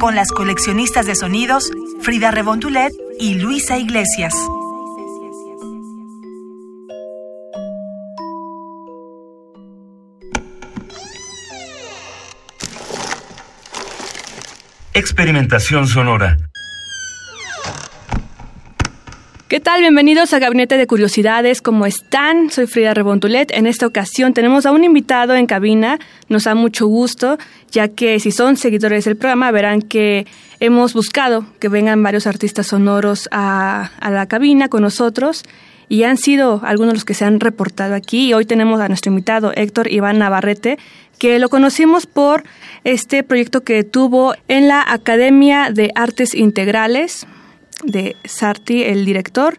con las coleccionistas de sonidos Frida Rebontulet y Luisa Iglesias. Experimentación sonora ¿Qué tal? Bienvenidos a Gabinete de Curiosidades. ¿Cómo están? Soy Frida Rebontulet. En esta ocasión tenemos a un invitado en cabina. Nos da mucho gusto, ya que si son seguidores del programa verán que hemos buscado que vengan varios artistas sonoros a, la cabina con nosotros y han sido algunos los que se han reportado aquí. hoy tenemos a nuestro invitado Héctor Iván Navarrete, que lo conocimos por este proyecto que tuvo en la Academia de Artes Integrales de Sarti, el director.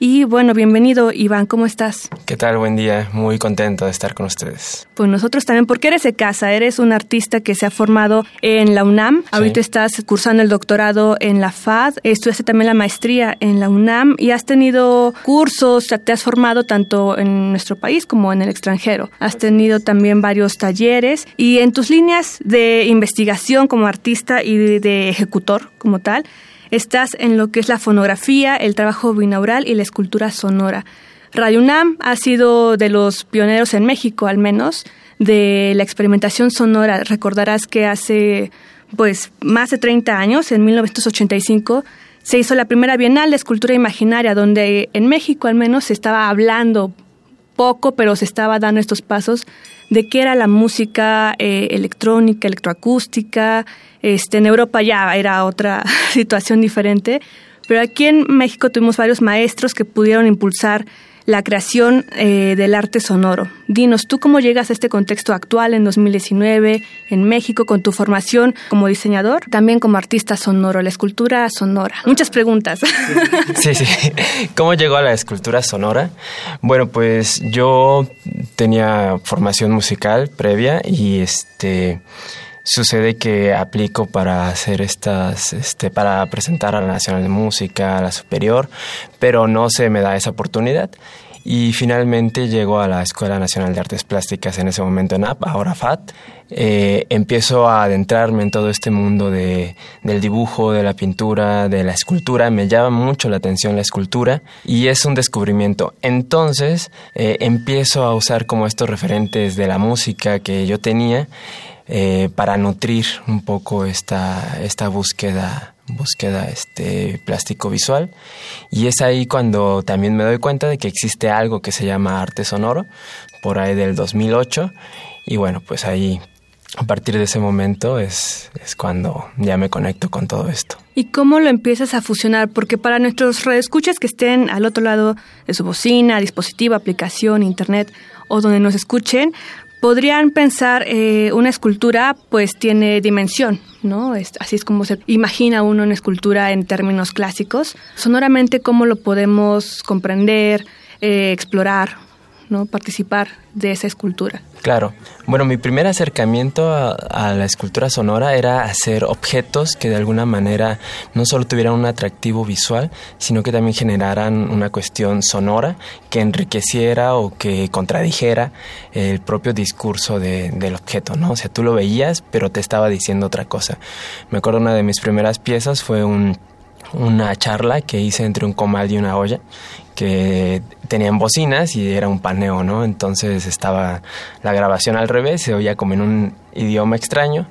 Y bueno, bienvenido Iván, ¿cómo estás? ¿Qué tal? Buen día, muy contento de estar con ustedes. Pues nosotros también, porque eres de casa, eres un artista que se ha formado en la UNAM, ahorita estás cursando el doctorado en la FAD, estudiaste también la maestría en la UNAM y has tenido cursos, te has formado tanto en nuestro país como en el extranjero. Has tenido también varios talleres y en tus líneas de investigación como artista y de ejecutor como tal, Estás en lo que es la fonografía, el trabajo binaural y la escultura sonora. Radio UNAM ha sido de los pioneros en México, al menos, de la experimentación sonora. Recordarás que hace pues más de 30 años, en 1985, se hizo la primera Bienal de Escultura Imaginaria, donde en México al menos se estaba hablando poco, pero se estaba dando estos pasos de qué era la música eh, electrónica, electroacústica. Este, en Europa ya era otra situación diferente, pero aquí en México tuvimos varios maestros que pudieron impulsar la creación eh, del arte sonoro. Dinos, ¿tú cómo llegas a este contexto actual en 2019 en México con tu formación como diseñador, también como artista sonoro, la escultura sonora? Muchas preguntas. Sí, sí. ¿Cómo llegó a la escultura sonora? Bueno, pues yo tenía formación musical previa y este sucede que aplico para hacer estas, este, para presentar a la Nacional de Música, a la Superior, pero no se me da esa oportunidad. Y finalmente llego a la Escuela Nacional de Artes Plásticas, en ese momento en AP, ahora FAT. Eh, empiezo a adentrarme en todo este mundo de, del dibujo, de la pintura, de la escultura. Me llama mucho la atención la escultura y es un descubrimiento. Entonces eh, empiezo a usar como estos referentes de la música que yo tenía eh, para nutrir un poco esta, esta búsqueda búsqueda este plástico visual y es ahí cuando también me doy cuenta de que existe algo que se llama arte sonoro por ahí del 2008 y bueno pues ahí a partir de ese momento es, es cuando ya me conecto con todo esto. ¿Y cómo lo empiezas a fusionar? Porque para nuestros redescuchas que estén al otro lado de su bocina, dispositivo, aplicación, internet o donde nos escuchen, podrían pensar eh, una escultura pues tiene dimensión, ¿no? así es como se imagina uno una escultura en términos clásicos. Sonoramente, ¿cómo lo podemos comprender, eh, explorar? ¿No? participar de esa escultura. Claro. Bueno, mi primer acercamiento a, la escultura sonora era hacer objetos que de alguna manera no solo tuvieran un atractivo visual, sino que también generaran una cuestión sonora que enriqueciera o que contradijera el propio discurso del objeto, ¿no? O sea, tú lo veías, pero te estaba diciendo otra cosa. Me acuerdo una de mis primeras piezas fue un una charla que hice entre un comal y una olla que tenían bocinas y era un paneo, ¿no? Entonces estaba la grabación al revés, se oía como en un idioma extraño,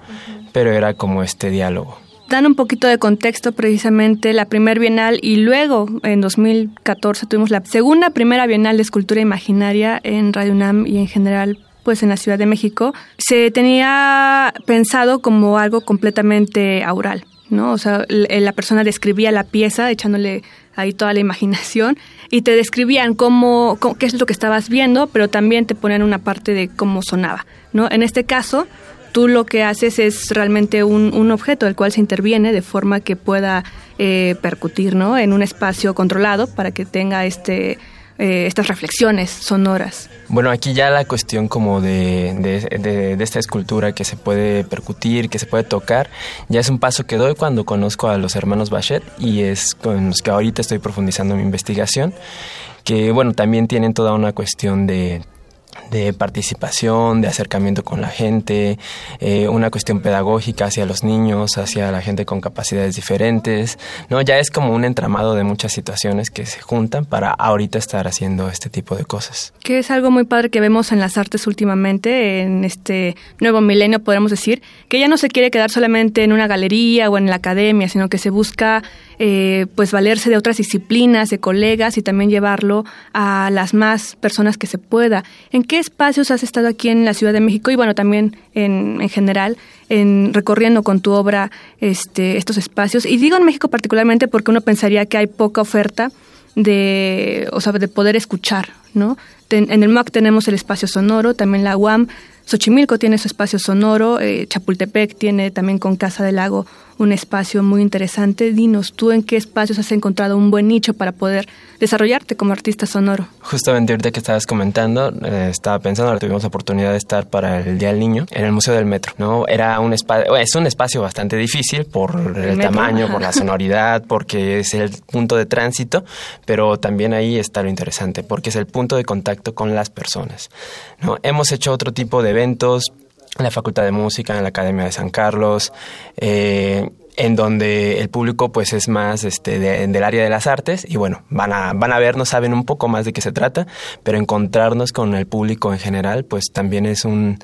pero era como este diálogo. Dan un poquito de contexto precisamente la primer bienal y luego en 2014 tuvimos la segunda primera bienal de escultura imaginaria en Radio UNAM y en general pues en la Ciudad de México. Se tenía pensado como algo completamente aural ¿no? O sea, la persona describía la pieza echándole ahí toda la imaginación y te describían cómo, qué es lo que estabas viendo, pero también te ponían una parte de cómo sonaba, ¿no? En este caso, tú lo que haces es realmente un, un objeto del cual se interviene de forma que pueda eh, percutir ¿no? en un espacio controlado para que tenga este eh, estas reflexiones sonoras. Bueno, aquí ya la cuestión como de, de, esta escultura que se puede percutir, que se puede tocar, ya es un paso que doy cuando conozco a los hermanos Bachet y es con los que ahorita estoy profundizando mi investigación, que bueno, también tienen toda una cuestión de de participación, de acercamiento con la gente, eh, una cuestión pedagógica hacia los niños, hacia la gente con capacidades diferentes, ¿no? Ya es como un entramado de muchas situaciones que se juntan para ahorita estar haciendo este tipo de cosas. Que es algo muy padre que vemos en las artes últimamente, en este nuevo milenio podemos decir, que ya no se quiere quedar solamente en una galería o en la academia, sino que se busca eh, pues valerse de otras disciplinas, de colegas y también llevarlo a las más personas que se pueda. ¿En qué espacios has estado aquí en la Ciudad de México y bueno, también en, en general, en recorriendo con tu obra este, estos espacios? Y digo en México particularmente porque uno pensaría que hay poca oferta de, o sea, de poder escuchar, ¿no? en el MAC tenemos el espacio sonoro, también la UAM, Xochimilco tiene su espacio sonoro, eh, Chapultepec tiene también con Casa del Lago un espacio muy interesante. Dinos, ¿tú en qué espacios has encontrado un buen nicho para poder desarrollarte como artista sonoro? Justamente ahorita que estabas comentando, eh, estaba pensando, ahora tuvimos oportunidad de estar para el Día del Niño en el Museo del Metro, ¿no? Era un espacio, es un espacio bastante difícil por el, tamaño, por la sonoridad, porque es el punto de tránsito, pero también ahí está lo interesante, porque es el punto de contacto con las personas, ¿no? Hemos hecho otro tipo de eventos, en la Facultad de Música, en la Academia de San Carlos, eh, en donde el público pues es más este del área de las artes y bueno, van a, van a vernos, saben un poco más de qué se trata, pero encontrarnos con el público en general pues también es un,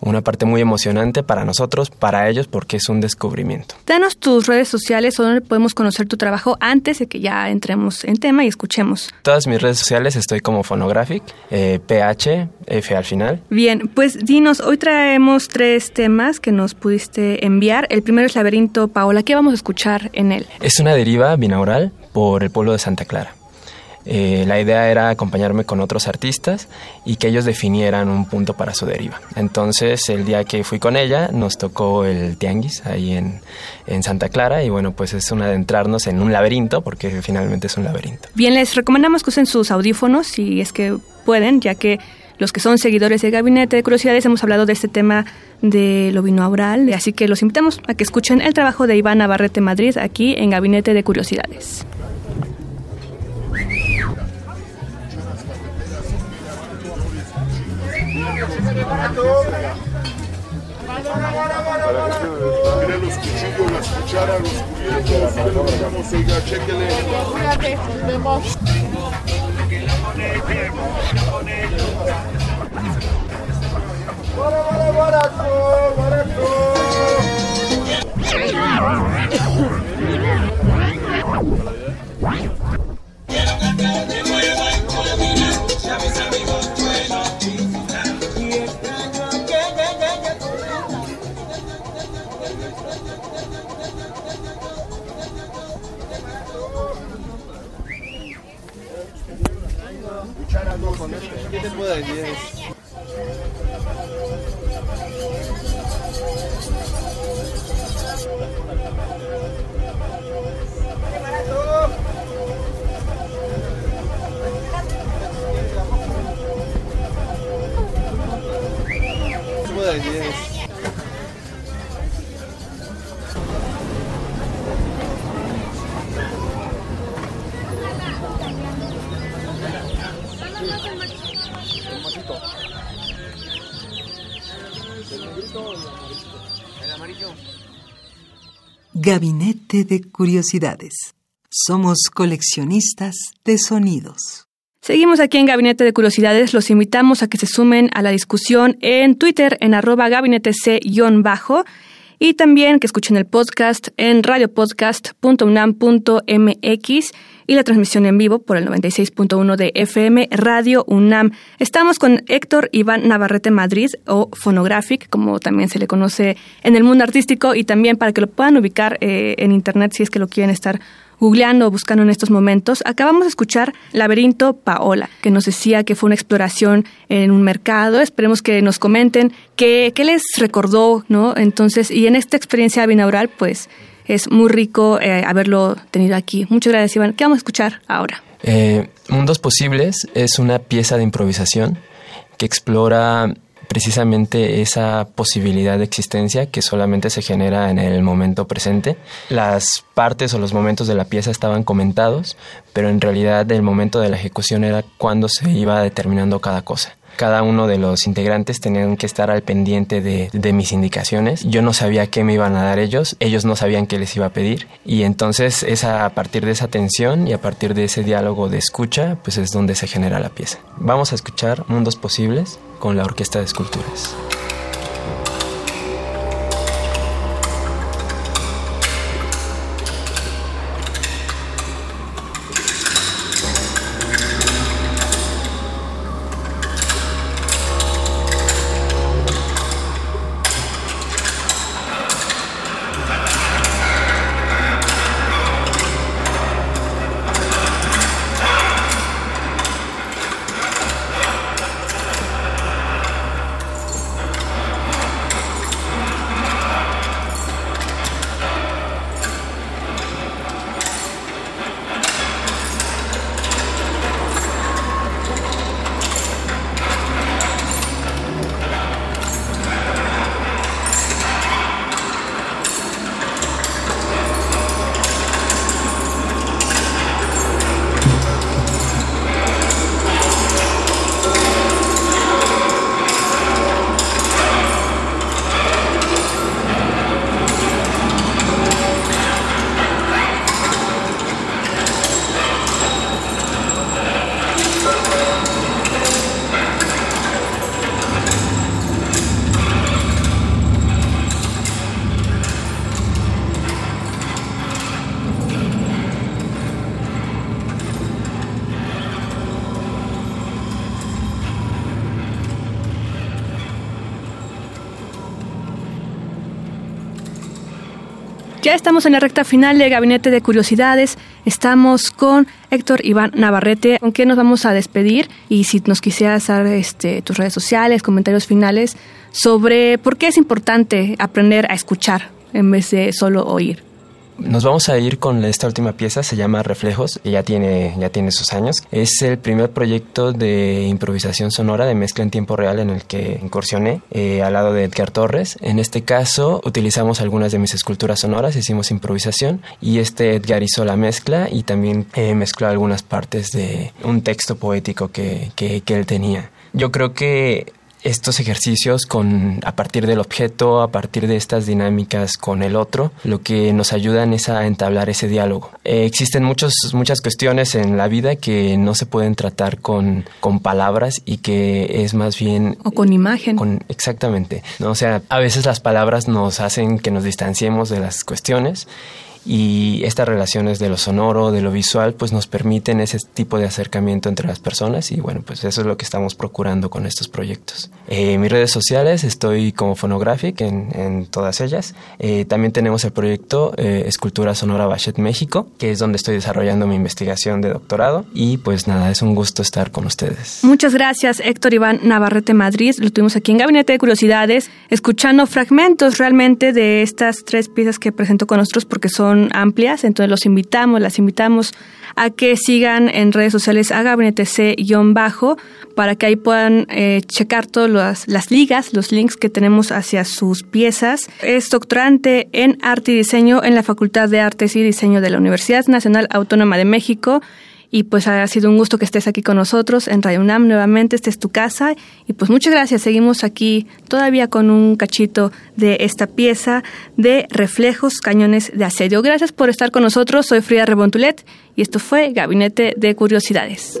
una parte muy emocionante para nosotros, para ellos, porque es un descubrimiento. Danos tus redes sociales o donde podemos conocer tu trabajo antes de que ya entremos en tema y escuchemos. Todas mis redes sociales estoy como Phonographic, eh, PH, F al final. Bien, pues dinos, hoy traemos tres temas que nos pudiste enviar. El primero es Laberinto Paola. ¿Qué vamos a escuchar en él? Es una deriva binaural por el pueblo de Santa Clara. Eh, la idea era acompañarme con otros artistas y que ellos definieran un punto para su deriva. Entonces, el día que fui con ella, nos tocó el tianguis ahí en, en Santa Clara y bueno, pues es un adentrarnos en un laberinto, porque finalmente es un laberinto. Bien, les recomendamos que usen sus audífonos si es que pueden, ya que los que son seguidores de Gabinete de Curiosidades hemos hablado de este tema de lo binaural, así que los invitamos a que escuchen el trabajo de Iván Navarrete Madrid aquí en Gabinete de Curiosidades. Mire los cuchillos, las cucharas, los cubiertos, mire lo que vamos, oiga, chéquele. vemos. Para, para, barato, barato. Quiero ¿Qué Gabinete de Curiosidades. Somos coleccionistas de sonidos. Seguimos aquí en Gabinete de Curiosidades. Los invitamos a que se sumen a la discusión en Twitter en arroba gabinete c-bajo y también que escuchen el podcast en radiopodcast.unam.mx y la transmisión en vivo por el 96.1 de FM Radio UNAM. Estamos con Héctor Iván Navarrete Madrid o Phonographic, como también se le conoce en el mundo artístico y también para que lo puedan ubicar eh, en internet si es que lo quieren estar googleando o buscando en estos momentos, acabamos de escuchar Laberinto Paola, que nos decía que fue una exploración en un mercado. Esperemos que nos comenten qué, qué les recordó, ¿no? Entonces, y en esta experiencia binaural, pues es muy rico eh, haberlo tenido aquí. Muchas gracias, Iván. ¿Qué vamos a escuchar ahora? Eh, Mundos Posibles es una pieza de improvisación que explora precisamente esa posibilidad de existencia que solamente se genera en el momento presente. Las partes o los momentos de la pieza estaban comentados, pero en realidad el momento de la ejecución era cuando se iba determinando cada cosa cada uno de los integrantes tenían que estar al pendiente de, mis indicaciones. Yo no sabía qué me iban a dar ellos, ellos no sabían qué les iba a pedir. Y entonces es a partir de esa tensión y a partir de ese diálogo de escucha, pues es donde se genera la pieza. Vamos a escuchar Mundos Posibles con la Orquesta de Esculturas. Ya estamos en la recta final de Gabinete de Curiosidades. Estamos con Héctor Iván Navarrete, con quien nos vamos a despedir. Y si nos quisieras dar este, tus redes sociales, comentarios finales sobre por qué es importante aprender a escuchar en vez de solo oír. Nos vamos a ir con esta última pieza, se llama Reflejos, y ya tiene, ya tiene sus años. Es el primer proyecto de improvisación sonora de mezcla en tiempo real en el que incursioné eh, al lado de Edgar Torres. En este caso utilizamos algunas de mis esculturas sonoras, hicimos improvisación y este Edgar hizo la mezcla y también eh, mezcló algunas partes de un texto poético que, que, que él tenía. Yo creo que estos ejercicios con a partir del objeto, a partir de estas dinámicas con el otro, lo que nos ayudan es a entablar ese diálogo. Eh, existen muchos, muchas cuestiones en la vida que no se pueden tratar con, con palabras y que es más bien... O con imagen. Con, exactamente. ¿no? O sea, a veces las palabras nos hacen que nos distanciemos de las cuestiones y estas relaciones de lo sonoro, de lo visual, pues nos permiten ese tipo de acercamiento entre las personas y bueno, pues eso es lo que estamos procurando con estos proyectos. Eh, mis redes sociales estoy como Phonographic en, en todas ellas. Eh, también tenemos el proyecto eh, Escultura Sonora Bachet México, que es donde estoy desarrollando mi investigación de doctorado y pues nada, es un gusto estar con ustedes. Muchas gracias Héctor Iván Navarrete Madrid, lo tuvimos aquí en Gabinete de Curiosidades, escuchando fragmentos realmente de estas tres piezas que presentó con nosotros porque son amplias, entonces los invitamos, las invitamos a que sigan en redes sociales a Gabinete C-bajo para que ahí puedan eh, checar todas las, ligas, los links que tenemos hacia sus piezas. Es doctorante en arte y diseño en la Facultad de Artes y Diseño de la Universidad Nacional Autónoma de México y pues ha sido un gusto que estés aquí con nosotros en Radio UNAM nuevamente, esta es tu casa. Y pues muchas gracias, seguimos aquí todavía con un cachito de esta pieza de reflejos, cañones de asedio. Gracias por estar con nosotros, soy Frida Rebontulet y esto fue Gabinete de Curiosidades.